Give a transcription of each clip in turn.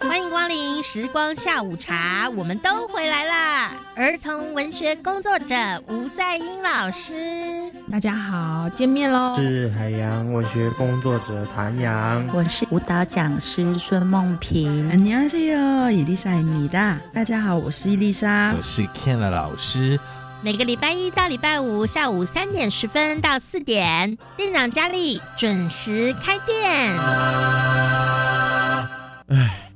欢迎光临时光下午茶，我们都回来啦！儿童文学工作者吴在英老师，大家好，见面喽！是海洋文学工作者谭阳，我是舞蹈讲师孙梦平。안녕하세요伊丽莎米达。大家好，我是伊丽莎，我是 Ken 老师。每个礼拜一到礼拜五下午三点十分到四点，店长佳丽准时开店。唉。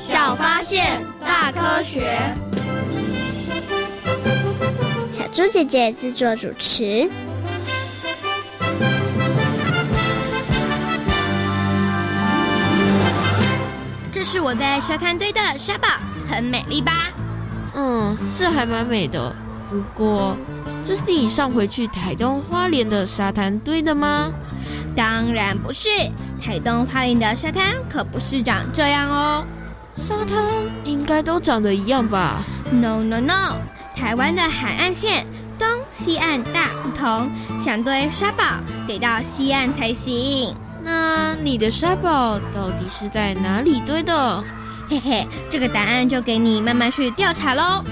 小发现，大科学。小猪姐姐制作主持。这是我在沙滩堆的沙堡，很美丽吧？嗯，是还蛮美的。不过，这是你上回去台东花莲的沙滩堆的吗？当然不是，台东花莲的沙滩可不是长这样哦。沙滩应该都长得一样吧？No No No，台湾的海岸线东西岸大不同，想堆沙堡得到西岸才行。那你的沙堡到底是在哪里堆的？嘿嘿，这个答案就给你慢慢去调查喽。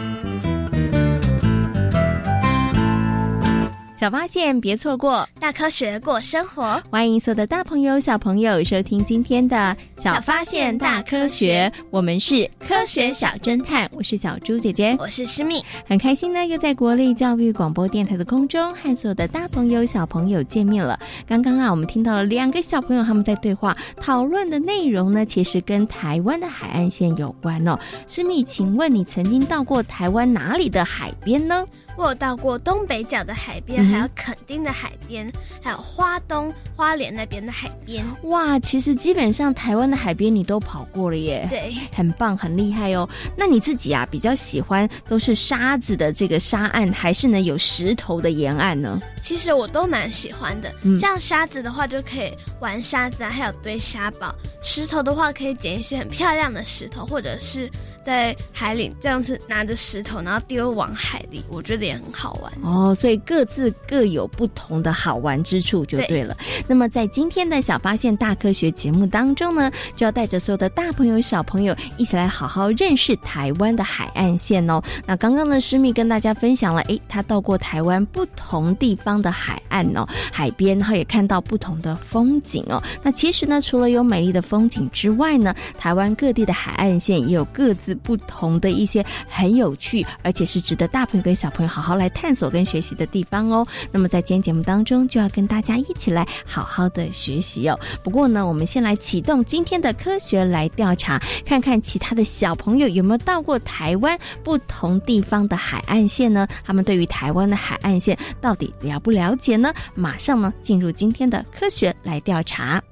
小发现，别错过大科学过生活。欢迎所有的大朋友、小朋友收听今天的《小发现大科学》，我们是科学小侦探。我是小猪姐姐，我是诗蜜，很开心呢，又在国立教育广播电台的空中和所有的大朋友、小朋友见面了。刚刚啊，我们听到了两个小朋友他们在对话，讨论的内容呢，其实跟台湾的海岸线有关哦。诗蜜，请问你曾经到过台湾哪里的海边呢？我有到过东北角的海边，还有垦丁的海边，还有花东、花莲那边的海边。哇，其实基本上台湾的海边你都跑过了耶，对，很棒，很厉害哦。那你自己啊，比较喜欢都是沙子的这个沙岸，还是呢有石头的沿岸呢？其实我都蛮喜欢的。这样沙子的话，就可以玩沙子啊，还有堆沙堡；石头的话，可以捡一些很漂亮的石头，或者是在海里这样子拿着石头，然后丢往海里。我觉得。也很好玩哦，所以各自各有不同的好玩之处就对了。那么在今天的小发现大科学节目当中呢，就要带着所有的大朋友小朋友一起来好好认识台湾的海岸线哦。那刚刚呢，诗密跟大家分享了，诶，他到过台湾不同地方的海岸哦，海边，然后也看到不同的风景哦。那其实呢，除了有美丽的风景之外呢，台湾各地的海岸线也有各自不同的一些很有趣，而且是值得大朋友跟小朋友好好来探索跟学习的地方哦。那么在今天节目当中，就要跟大家一起来好好的学习哦。不过呢，我们先来启动今天的科学来调查，看看其他的小朋友有没有到过台湾不同地方的海岸线呢？他们对于台湾的海岸线到底了不了解呢？马上呢，进入今天的科学来调查。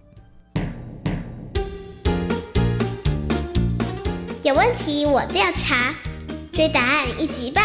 有问题我调查，追答案一级棒！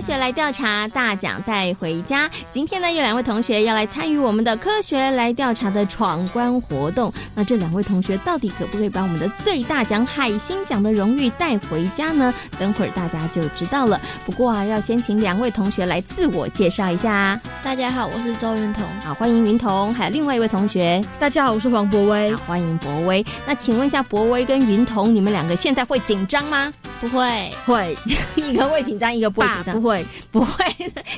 科学来调查，大奖带回家。今天呢，有两位同学要来参与我们的科学来调查的闯关活动。那这两位同学到底可不可以把我们的最大奖海星奖的荣誉带回家呢？等会儿大家就知道了。不过啊，要先请两位同学来自我介绍一下。大家好，我是周云彤。好，欢迎云彤。还有另外一位同学，大家好，我是黄博威。欢迎博威。那请问一下，博威跟云彤，你们两个现在会紧张吗？不会，会一个会紧张，一个不会紧张。不会，不会，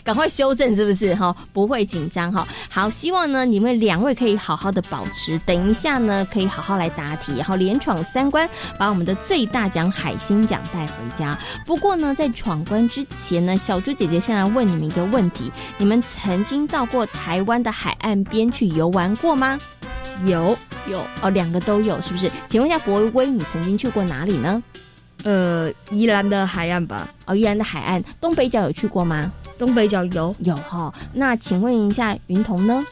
赶快修正，是不是哈？不会紧张哈。好，希望呢你们两位可以好好的保持，等一下呢可以好好来答题，然后连闯三关，把我们的最大奖海星奖带回家。不过呢，在闯关之前呢，小猪姐姐先来问你们一个问题：你们曾经到过台湾的海岸边去游玩过吗？有，有哦，两个都有，是不是？请问一下博威，你曾经去过哪里呢？呃，宜兰的海岸吧。哦，宜兰的海岸，东北角有去过吗？东北角有，有哈。那请问一下，云彤呢？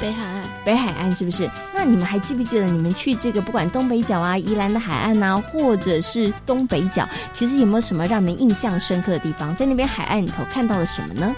北海岸，北海岸是不是？那你们还记不记得你们去这个不管东北角啊、宜兰的海岸啊，或者是东北角，其实有没有什么让你们印象深刻的地方？在那边海岸里头看到了什么呢？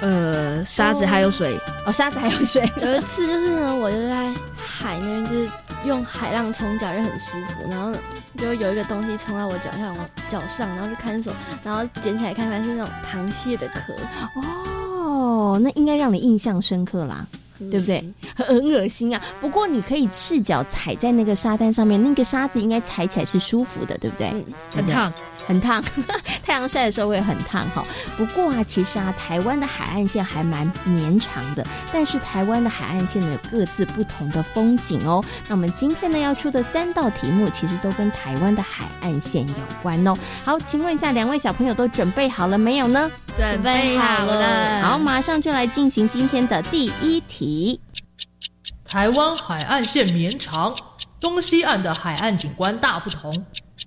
呃，沙子还有水哦，沙子还有水。有一次就是呢，我就在海那边，就是用海浪冲脚，也很舒服。然后，就有一个东西冲到我脚下，我脚上，然后就看守，然后捡起来看，发现是那种螃蟹的壳。哦，那应该让你印象深刻啦，对不对？很恶心啊！不过你可以赤脚踩在那个沙滩上面，那个沙子应该踩起来是舒服的，对不对？嗯，很烫。很烫，太阳晒的时候会很烫哈。不过啊，其实啊，台湾的海岸线还蛮绵长的，但是台湾的海岸线呢，有各自不同的风景哦。那我们今天呢要出的三道题目，其实都跟台湾的海岸线有关哦。好，请问一下，两位小朋友都准备好了没有呢？准备好了。好，马上就来进行今天的第一题。台湾海岸线绵长，东西岸的海岸景观大不同。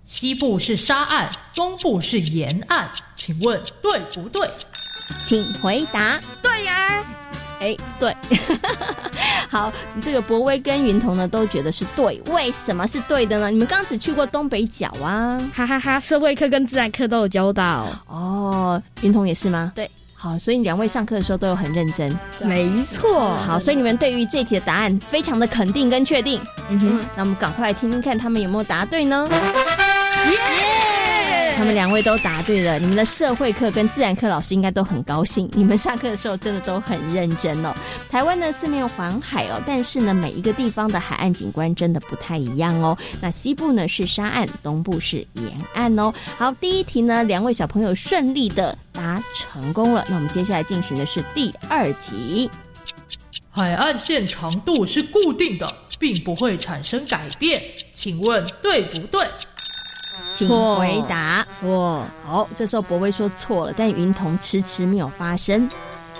西部是沙岸，东部是沿岸，请问对不对？请回答。对呀，哎，对。好，这个博威跟云彤呢都觉得是对，为什么是对的呢？你们刚只去过东北角啊，哈哈哈！社会课跟自然课都有教到。哦，云彤也是吗？对。好，所以两位上课的时候都有很认真。没错。好，所以你们对于这题的答案非常的肯定跟确定。嗯哼，那我们赶快来听听看他们有没有答对呢？耶！他们两位都答对了，你们的社会课跟自然课老师应该都很高兴。你们上课的时候真的都很认真哦。台湾呢四面环海哦，但是呢每一个地方的海岸景观真的不太一样哦。那西部呢是沙岸，东部是沿岸哦。好，第一题呢两位小朋友顺利的答成功了。那我们接下来进行的是第二题。海岸线长度是固定的，并不会产生改变，请问对不对？请回答。错。好，这时候博威说错了，但云彤迟迟没有发声。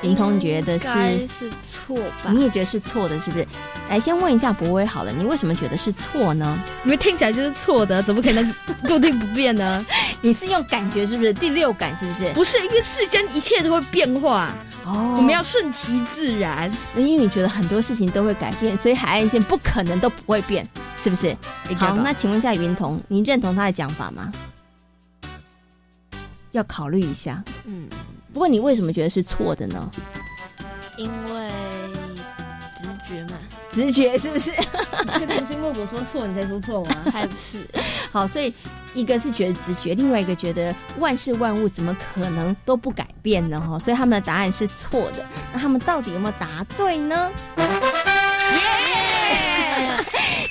林通觉得是是错吧？你也觉得是错的，是不是？来，先问一下博威好了，你为什么觉得是错呢？因为听起来就是错的，怎么可能固定不变呢？你是用感觉是不是？第六感是不是？不是，因为世间一切都会变化哦，我们要顺其自然。那因为你觉得很多事情都会改变，所以海岸线不可能都不会变，是不是？好，那请问一下云彤，您认同他的讲法吗？要考虑一下。嗯。不过你为什么觉得是错的呢？因为直觉嘛，直觉是不是？确定是因为我说错你才说错吗？还不是。好，所以一个是觉得直觉，另外一个觉得万事万物怎么可能都不改变呢？哈，所以他们的答案是错的。那他们到底有没有答对呢？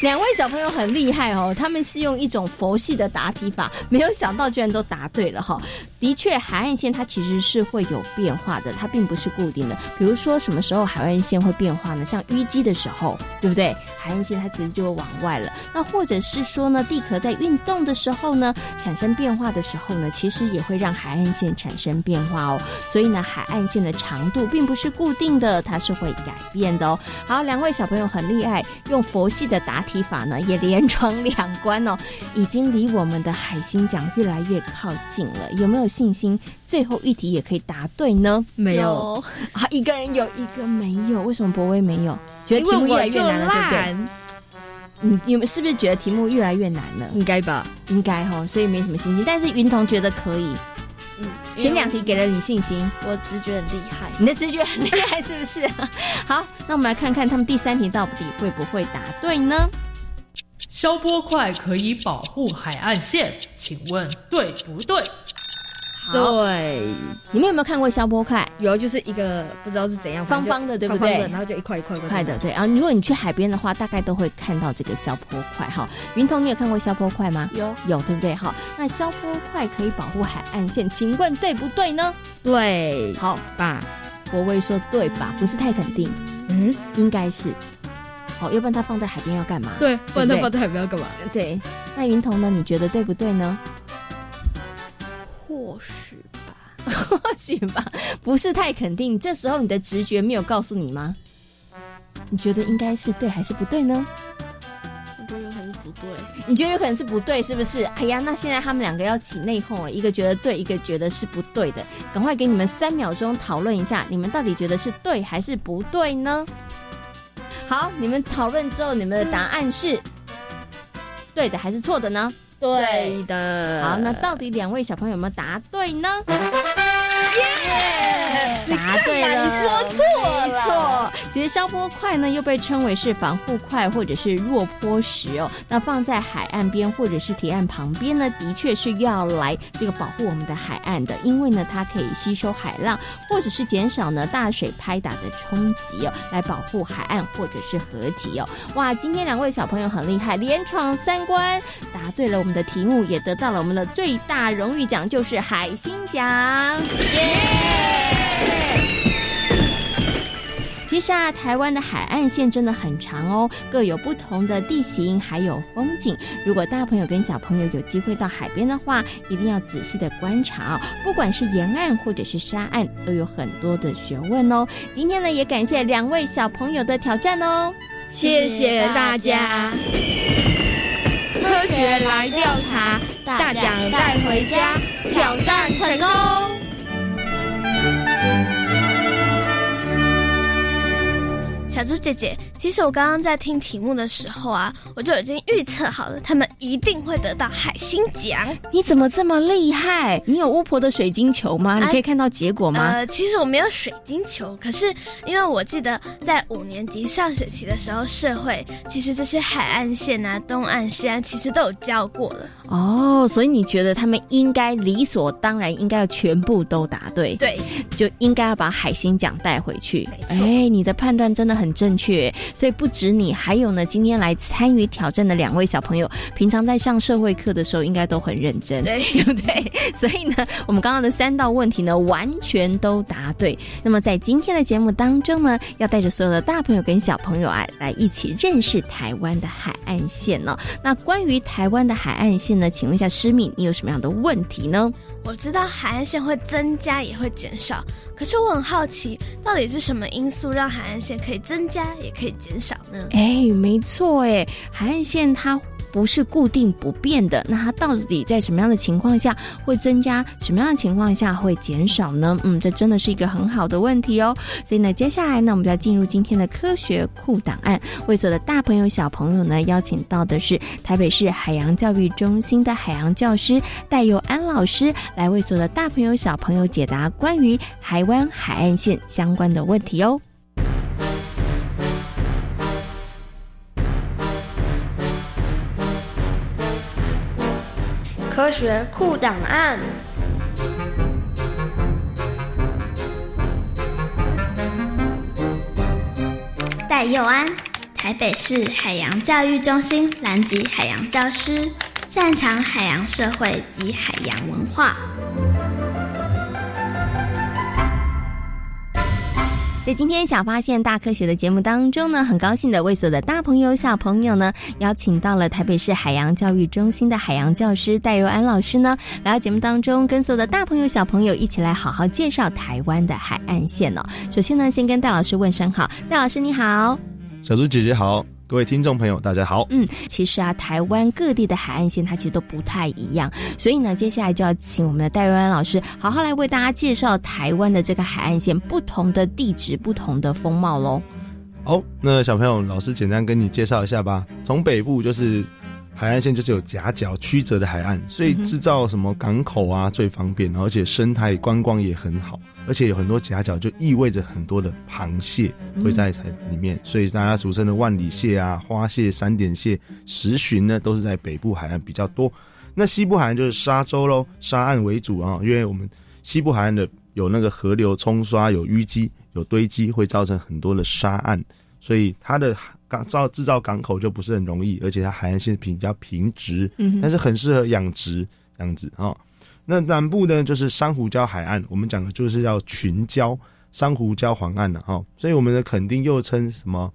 两位小朋友很厉害哦，他们是用一种佛系的答题法，没有想到居然都答对了哈。的确，海岸线它其实是会有变化的，它并不是固定的。比如说，什么时候海岸线会变化呢？像淤积的时候，对不对？海岸线它其实就会往外了。那或者是说呢，地壳在运动的时候呢，产生变化的时候呢，其实也会让海岸线产生变化哦。所以呢，海岸线的长度并不是固定的，它是会改变的哦。好，两位小朋友很厉害，用佛系的答题法呢，也连闯两关哦，已经离我们的海星奖越来越靠近了。有没有？信心，最后一题也可以答对呢？没有啊，一个人有一个没有，为什么博威没有？觉得题目越来越难了，对不对？你你们是不是觉得题目越来越难了？应该吧，应该哈，所以没什么信心。但是云彤觉得可以，嗯，前两题给了你信心，我直觉很厉害，你的直觉很厉害，是不是？好，那我们来看看他们第三题到底会不会答对呢？消波块可以保护海岸线，请问对不对？对，你们有没有看过消波块？有，就是一个不知道是怎样方方的，对不对？然后就一块一块一块的，对。然后如果你去海边的话，大概都会看到这个消波块。哈，云彤，你有看过消波块吗？有，有，对不对？好，那消波块可以保护海岸线，请问对不对呢？对，好吧。博威说对吧？不是太肯定。嗯，应该是。好，要不然它放在海边要干嘛？对，不然它放在海边要干嘛？对。那云彤呢？你觉得对不对呢？或许吧，或许吧，不是太肯定。这时候你的直觉没有告诉你吗？你觉得应该是对还是不对呢？我觉得有可能是不对。你觉得有可能是不对，是不是？哎呀，那现在他们两个要起内讧了，一个觉得对，一个觉得是不对的。赶快给你们三秒钟讨论一下，你们到底觉得是对还是不对呢？好，你们讨论之后，你们的答案是对的还是错的呢？对的，好，那到底两位小朋友有没有答对呢？耶！答对了，你说错了，错。其实消波块呢，又被称为是防护块或者是弱坡石哦。那放在海岸边或者是堤岸旁边呢，的确是要来这个保护我们的海岸的，因为呢，它可以吸收海浪或者是减少呢大水拍打的冲击哦，来保护海岸或者是河体哦。哇，今天两位小朋友很厉害，连闯三关，答对了我们的题目，也得到了我们的最大荣誉奖，就是海星奖。其其实啊，台湾的海岸线真的很长哦，各有不同的地形，还有风景。如果大朋友跟小朋友有机会到海边的话，一定要仔细的观察。不管是沿岸或者是沙岸，都有很多的学问哦。今天呢，也感谢两位小朋友的挑战哦，谢谢大家。科学来调查，大奖带回家，挑战成功。小猪姐姐，其实我刚刚在听题目的时候啊，我就已经预测好了，他们一定会得到海星奖。你怎么这么厉害？你有巫婆的水晶球吗？你可以看到结果吗？呃，其实我没有水晶球，可是因为我记得在五年级上学期的时候，社会其实这些海岸线啊、东岸、西岸其实都有教过了。哦，所以你觉得他们应该理所当然应该要全部都答对？对，就应该要把海星奖带回去。哎，你的判断真的很。正确，所以不止你，还有呢。今天来参与挑战的两位小朋友，平常在上社会课的时候，应该都很认真，对不对？所以呢，我们刚刚的三道问题呢，完全都答对。那么在今天的节目当中呢，要带着所有的大朋友跟小朋友啊，来一起认识台湾的海岸线呢。那关于台湾的海岸线呢，请问一下诗敏，你有什么样的问题呢？我知道海岸线会增加也会减少，可是我很好奇，到底是什么因素让海岸线可以增加也可以减少呢？哎，没错，哎，海岸线它。不是固定不变的，那它到底在什么样的情况下会增加，什么样的情况下会减少呢？嗯，这真的是一个很好的问题哦。所以呢，接下来呢，我们就要进入今天的科学库档案。为所有的大朋友、小朋友呢，邀请到的是台北市海洋教育中心的海洋教师戴佑安老师，来为所有的大朋友、小朋友解答关于台湾海岸线相关的问题哦。科学库档案。戴佑安，台北市海洋教育中心南极海洋教师，擅长海洋社会及海洋文化。在今天小发现大科学的节目当中呢，很高兴的为所有的大朋友小朋友呢，邀请到了台北市海洋教育中心的海洋教师戴佑安老师呢，来到节目当中，跟所有的大朋友小朋友一起来好好介绍台湾的海岸线哦。首先呢，先跟戴老师问声好，戴老师你好，小猪姐姐好。各位听众朋友，大家好。嗯，其实啊，台湾各地的海岸线它其实都不太一样，所以呢，接下来就要请我们的戴瑞安老师好好来为大家介绍台湾的这个海岸线不同的地质、不同的风貌喽。好，那小朋友，老师简单跟你介绍一下吧。从北部就是海岸线，就是有夹角曲折的海岸，所以制造什么港口啊最方便，而且生态观光也很好。而且有很多夹角，就意味着很多的螃蟹会在里面，所以大家俗称的万里蟹啊、花蟹、三点蟹、石鲟呢，都是在北部海岸比较多。那西部海岸就是沙洲喽，沙岸为主啊，因为我们西部海岸的有那个河流冲刷、有淤积、有堆积，会造成很多的沙岸，所以它的港造制造港口就不是很容易，而且它海岸线比较平直，嗯，但是很适合养殖这样子啊。那南部呢，就是珊瑚礁海岸，我们讲的就是叫群礁、珊瑚礁环岸了哈。所以我们的肯定又称什么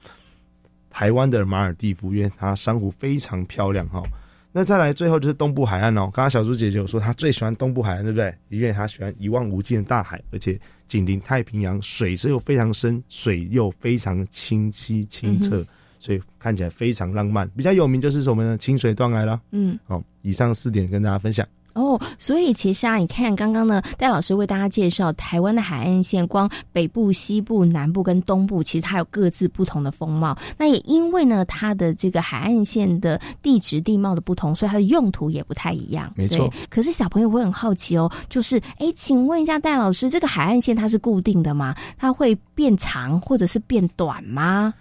台湾的马尔蒂夫，因为它珊瑚非常漂亮哈。那再来最后就是东部海岸哦。刚刚小猪姐姐有说她最喜欢东部海岸，对不对？因为她喜欢一望无际的大海，而且紧邻太平洋，水质又非常深，水又非常清晰清澈，所以看起来非常浪漫。比较有名就是什么呢？清水断崖了。嗯，好，以上四点跟大家分享。哦，所以其实啊，你看刚刚呢，戴老师为大家介绍台湾的海岸线，光北部、西部、南部跟东部，其实它有各自不同的风貌。那也因为呢，它的这个海岸线的地质地貌的不同，所以它的用途也不太一样。没错。可是小朋友会很好奇哦，就是哎，请问一下戴老师，这个海岸线它是固定的吗？它会变长或者是变短吗？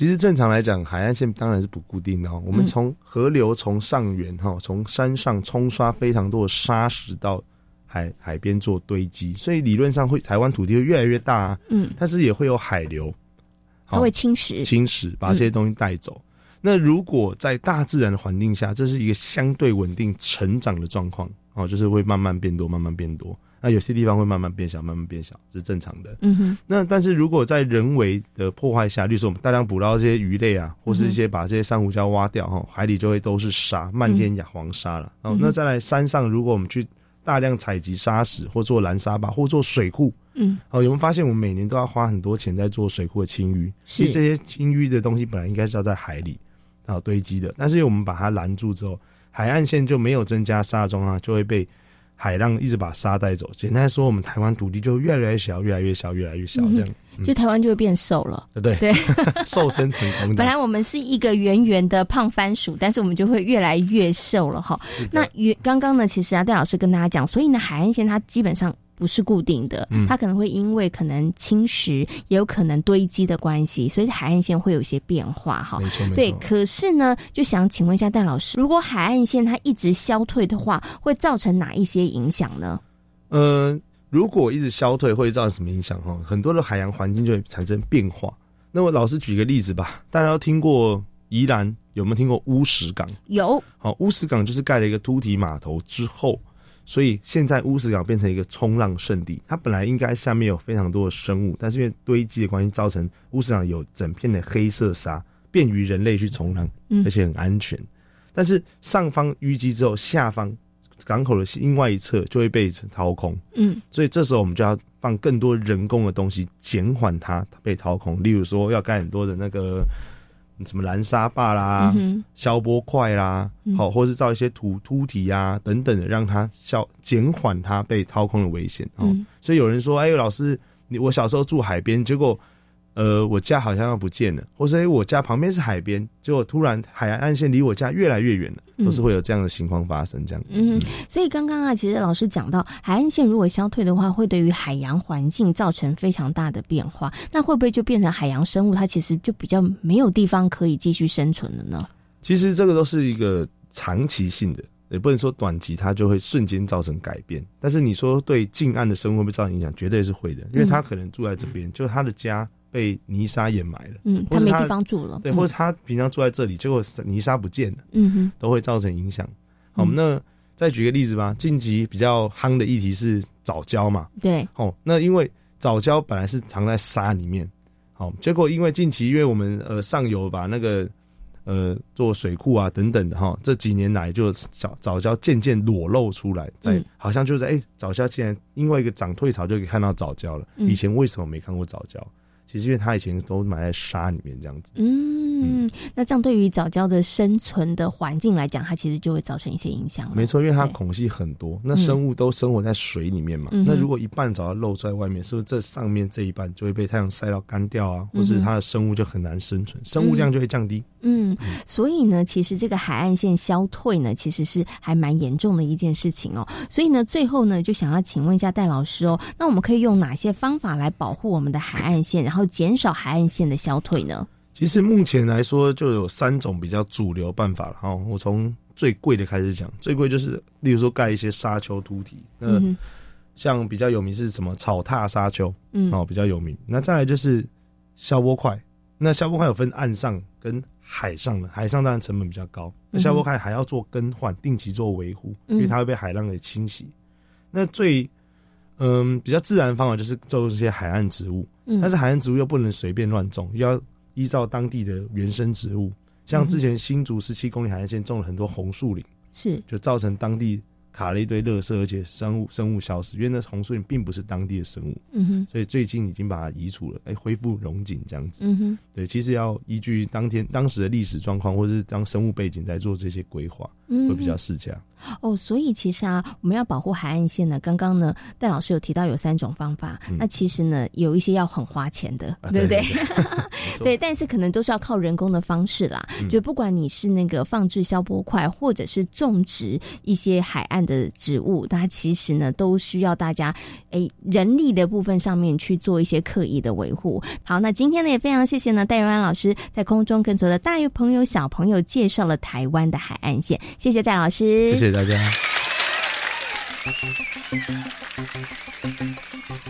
其实正常来讲，海岸线当然是不固定的哦。我们从河流从上源哈，从山上冲刷非常多的沙石到海海边做堆积，所以理论上会台湾土地会越来越大啊。嗯，但是也会有海流，它会侵蚀侵蚀把这些东西带走。那如果在大自然的环境下，这是一个相对稳定成长的状况哦，就是会慢慢变多，慢慢变多。那有些地方会慢慢变小，慢慢变小是正常的。嗯哼。那但是如果在人为的破坏下，例如我们大量捕捞这些鱼类啊，或是一些把这些珊瑚礁挖掉哈，海里就会都是沙，漫天亚黄沙了。哦，那再来山上，如果我们去大量采集沙石，或做蓝沙坝，或做水库，嗯，哦，有没有发现我们每年都要花很多钱在做水库的清淤？其实这些清淤的东西本来应该是要在海里然后堆积的，但是我们把它拦住之后，海岸线就没有增加沙中啊，就会被。海浪一直把沙带走，简单说，我们台湾土地就越来越小，越来越小，越来越小，这样，就台湾就会变瘦了，对对对，瘦身成功。本来我们是一个圆圆的胖番薯，但是我们就会越来越瘦了哈。那原刚刚呢，其实啊，戴老师跟大家讲，所以呢，海岸线它基本上。不是固定的，它可能会因为可能侵蚀，也有可能堆积的关系，所以海岸线会有一些变化哈。没错，对。可是呢，就想请问一下戴老师，如果海岸线它一直消退的话，会造成哪一些影响呢？呃，如果一直消退，会造成什么影响？哈，很多的海洋环境就会产生变化。那我老师举个例子吧，大家都听过宜兰，有没有听过乌石港？有。好，乌石港就是盖了一个凸体码头之后。所以现在乌石港变成一个冲浪圣地，它本来应该下面有非常多的生物，但是因为堆积的关系，造成乌石港有整片的黑色沙，便于人类去冲浪，而且很安全。但是上方淤积之后，下方港口的另外一侧就会被掏空。嗯，所以这时候我们就要放更多人工的东西，减缓它被掏空。例如说，要盖很多的那个什么蓝沙坝啦、嗯消波块啦，好、或是造一些土凸体啊等等的，让它消减缓它被掏空的危险。所以有人说，哎，老师，你我小时候住海边，结果。呃，我家好像要不见了，或是哎，我家旁边是海边，结果突然海岸线离我家越来越远了，嗯都是会有这样的情况发生。这样，嗯，所以刚刚啊，其实老师讲到，海岸线如果消退的话，会对于海洋环境造成非常大的变化。那会不会就变成海洋生物它其实就比较没有地方可以继续生存了呢？其实这个都是一个长期性的，也不能说短期它就会瞬间造成改变。但是你说对近岸的生物会不会造成影响？绝对是会的，因为它可能住在这边，就是它的家。被泥沙掩埋了，嗯，他没地方住了，对，或者他平常住在这里，结果泥沙不见了，嗯哼，都会造成影响。好，那再举个例子吧，近期比较夯的议题是藻礁嘛，对，哦，那因为藻礁本来是藏在沙里面，好，结果因为近期因为我们呃上游把那个呃做水库啊等等的哈，这几年来就藻藻礁渐渐裸露出来，在、嗯、好像就是哎藻礁竟然因为一个涨退潮就可以看到藻礁了，嗯、以前为什么没看过藻礁？其实因为他以前都埋在沙里面这样子。嗯那这样对于藻礁的生存的环境来讲，它其实就会造成一些影响。没错，因为它孔隙很多，那生物都生活在水里面嘛。嗯、那如果一半藻礁露在外面，是不是这上面这一半就会被太阳晒到干掉啊？或是它的生物就很难生存，生物量就会降低。嗯，所以呢，其实这个海岸线消退呢，其实是还蛮严重的一件事情哦。所以呢，最后呢，就想要请问一下戴老师哦，那我们可以用哪些方法来保护我们的海岸线，然后减少海岸线的消退呢？其实目前来说，就有三种比较主流办法了哈。我从最贵的开始讲，最贵就是例如说盖一些沙丘凸体，那、嗯、像比较有名是什么草踏沙丘，嗯，哦比较有名。那再来就是消波块，那消波块有分岸上跟海上的，海上当然成本比较高，那消波块还要做更换，定期做维护，因为它会被海浪给侵袭。那最嗯比较自然的方法就是种这些海岸植物，嗯、但是海岸植物又不能随便乱种，又要依照当地的原生植物。像之前新竹十七公里海岸线种了很多红树林，是。就造成当地卡了一堆垃圾，而且生物生物消失，因为那红树林并不是当地的生物，嗯哼，所以最近已经把它移除了，哎，恢复溶景这样子，嗯哼，对，其实要依据当天当时的历史状况，或者是当生物背景来做这些规划，嗯，会比较适佳。哦，所以其实啊，我们要保护海岸线呢，刚刚呢，戴老师有提到有三种方法，嗯、那其实呢，有一些要很花钱的，啊、对不对？对,对，但是可能都是要靠人工的方式啦。嗯、就不管你是那个放置消波块，或者是种植一些海岸的植物，它其实呢，都需要大家诶人力的部分上面去做一些刻意的维护。好，那今天呢，也非常谢谢呢，戴永安老师在空中跟所有的大朋友小朋友介绍了台湾的海岸线，谢谢戴老师，谢谢大家。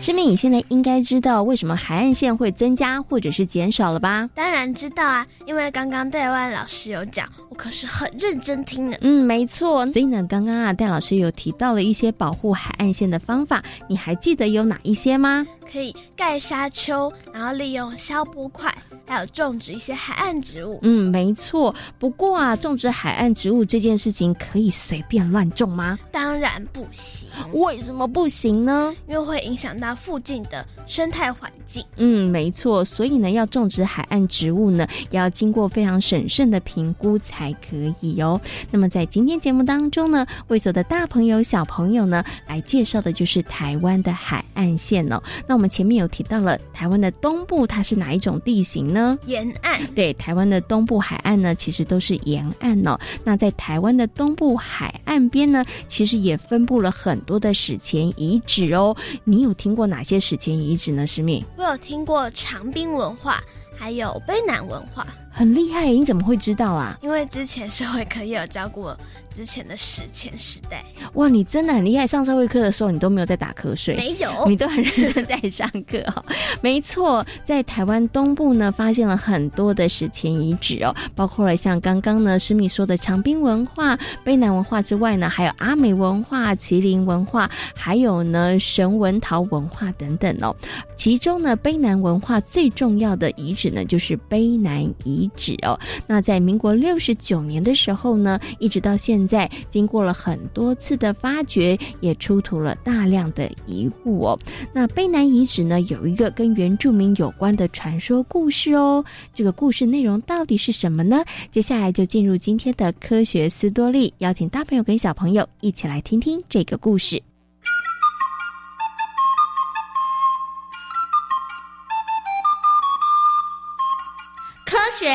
师妹，你现在应该知道为什么海岸线会增加或者是减少了吧？当然知道啊，因为刚刚戴万老师有讲，我可是很认真听的。嗯，没错。所以呢，刚刚啊，戴老师有提到了一些保护海岸线的方法，你还记得有哪一些吗？可以盖沙丘，然后利用消波块，还有种植一些海岸植物。嗯，没错。不过啊，种植海岸植物这件事情可以随便乱种吗？当然不行。为什么不行呢？因为会影响到附近的生态环境。嗯，没错。所以呢，要种植海岸植物呢，要经过非常审慎的评估才可以哦。那么在今天节目当中呢，为所的大朋友、小朋友呢，来介绍的就是台湾的海岸线哦。那我们前面有提到了台湾的东部，它是哪一种地形呢？沿岸。对，台湾的东部海岸呢，其实都是沿岸哦。那在台湾的东部海岸边呢，其实也分布了很多的史前遗址哦。你有听过哪些史前遗址呢？史敏，我有听过长滨文化，还有卑南文化。很厉害，你怎么会知道啊？因为之前社会课也有教过之前的史前时代。哇，你真的很厉害！上社会课的时候，你都没有在打瞌睡，没有，你都很认真在上课哦。没错，在台湾东部呢，发现了很多的史前遗址哦，包括了像刚刚呢施密说的长滨文化、卑南文化之外呢，还有阿美文化、麒麟文化，还有呢神文陶文化等等哦。其中呢，卑南文化最重要的遗址呢，就是卑南遗。遗址哦。那在民国六十九年的时候呢，一直到现在，经过了很多次的发掘，也出土了大量的遗物哦。那卑南遗址呢，有一个跟原住民有关的传说故事哦。这个故事内容到底是什么呢？接下来就进入今天的科学斯多利，邀请大朋友跟小朋友一起来听听这个故事。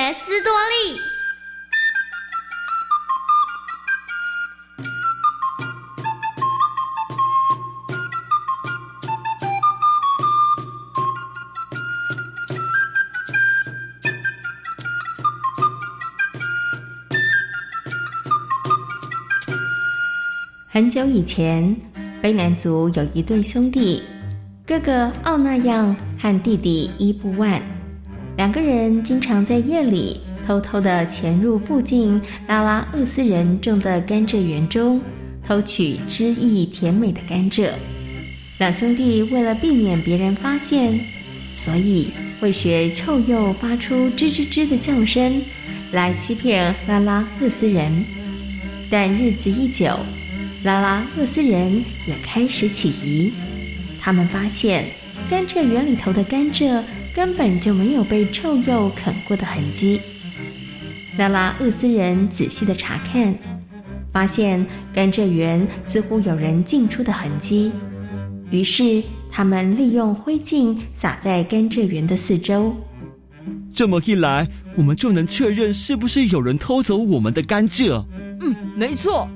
学斯多利。很久以前，卑南族有一对兄弟，哥哥奥那样和弟弟伊布万，两个人经常在夜里偷偷的潜入附近拉拉厄斯人种的甘蔗园中，偷取汁液甜美的甘蔗。两兄弟为了避免别人发现，所以会学臭鼬发出吱吱吱的叫声，来欺骗拉拉厄斯人。但日子一久，拉拉厄斯人也开始起疑，他们发现甘蔗园里头的甘蔗根本就没有被臭鼬啃过的痕迹。拉拉厄斯人仔细的查看，发现甘蔗园似乎有人进出的痕迹，于是他们利用灰烬撒在甘蔗园的四周。这么一来，我们就能确认是不是有人偷走我们的甘蔗。嗯，没错。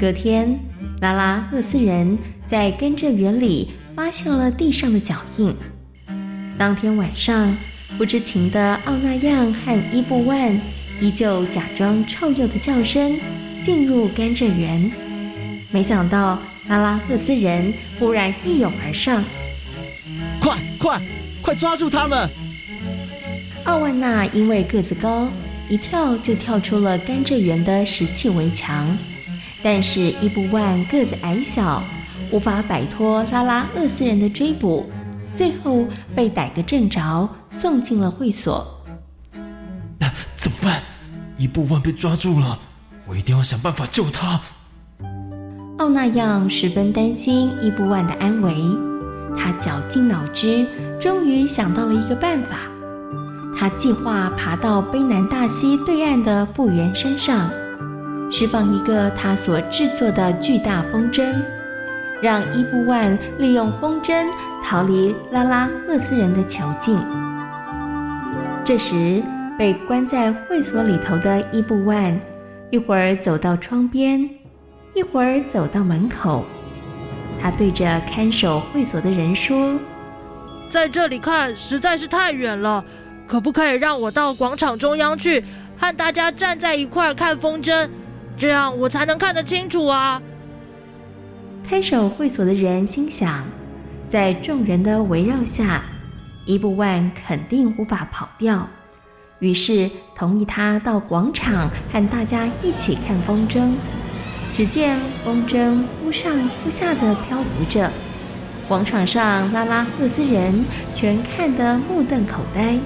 隔天，拉拉厄斯人在甘蔗园里发现了地上的脚印。当天晚上，不知情的奥那样和伊布万依旧假装臭鼬的叫声进入甘蔗园，没想到拉拉厄斯人忽然一涌而上，快快快抓住他们！奥万娜因为个子高，一跳就跳出了甘蔗园的石砌围墙。但是伊布万个子矮小，无法摆脱拉拉厄斯人的追捕，最后被逮个正着，送进了会所。那怎么办？伊布万被抓住了，我一定要想办法救他。奥那样十分担心伊布万的安危，他绞尽脑汁，终于想到了一个办法。他计划爬到卑南大溪对岸的富源山上。释放一个他所制作的巨大风筝，让伊布万利用风筝逃离拉拉赫斯人的囚禁。这时，被关在会所里头的伊布万，一会儿走到窗边，一会儿走到门口。他对着看守会所的人说：“在这里看实在是太远了，可不可以让我到广场中央去，和大家站在一块儿看风筝？”这样我才能看得清楚啊！看守会所的人心想，在众人的围绕下，伊布万肯定无法跑掉，于是同意他到广场和大家一起看风筝。只见风筝忽上忽下的漂浮着，广场上拉拉赫斯人全看得目瞪口呆。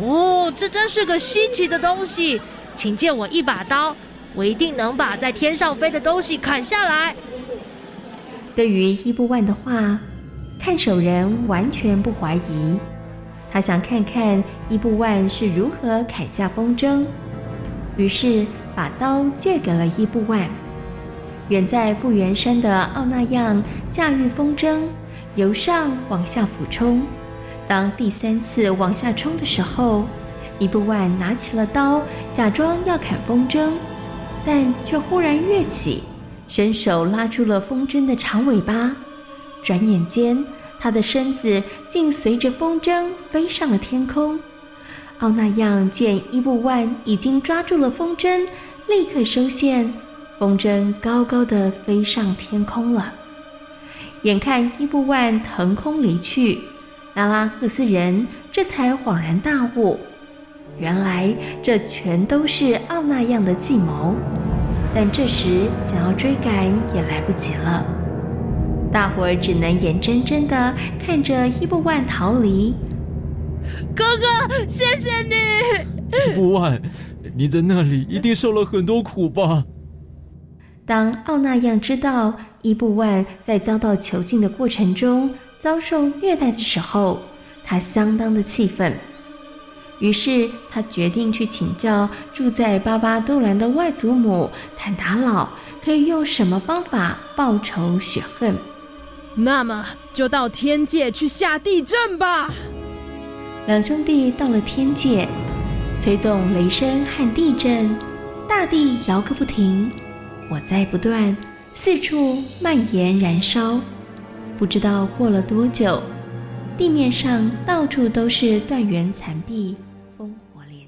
哦，这真是个稀奇的东西，请借我一把刀。我一定能把在天上飞的东西砍下来。对于伊布万的话，看守人完全不怀疑。他想看看伊布万是如何砍下风筝，于是把刀借给了伊布万。远在富源山的奥那样驾驭风筝，由上往下俯冲。当第三次往下冲的时候，伊布万拿起了刀，假装要砍风筝。但却忽然跃起，伸手拉住了风筝的长尾巴。转眼间，他的身子竟随着风筝飞上了天空。奥那样见伊布万已经抓住了风筝，立刻收线，风筝高高的飞上天空了。眼看伊布万腾空离去，拉拉赫斯人这才恍然大悟。原来这全都是奥那样的计谋，但这时想要追赶也来不及了。大伙儿只能眼睁睁的看着伊布万逃离。哥哥，谢谢你。伊布万，你在那里一定受了很多苦吧？当奥纳样知道伊布万在遭到囚禁的过程中遭受虐待的时候，他相当的气愤。于是他决定去请教住在巴巴杜兰的外祖母坦达老，可以用什么方法报仇雪恨。那么就到天界去下地震吧。两兄弟到了天界，催动雷声和地震，大地摇个不停，火灾不断，四处蔓延燃烧。不知道过了多久，地面上到处都是断垣残壁。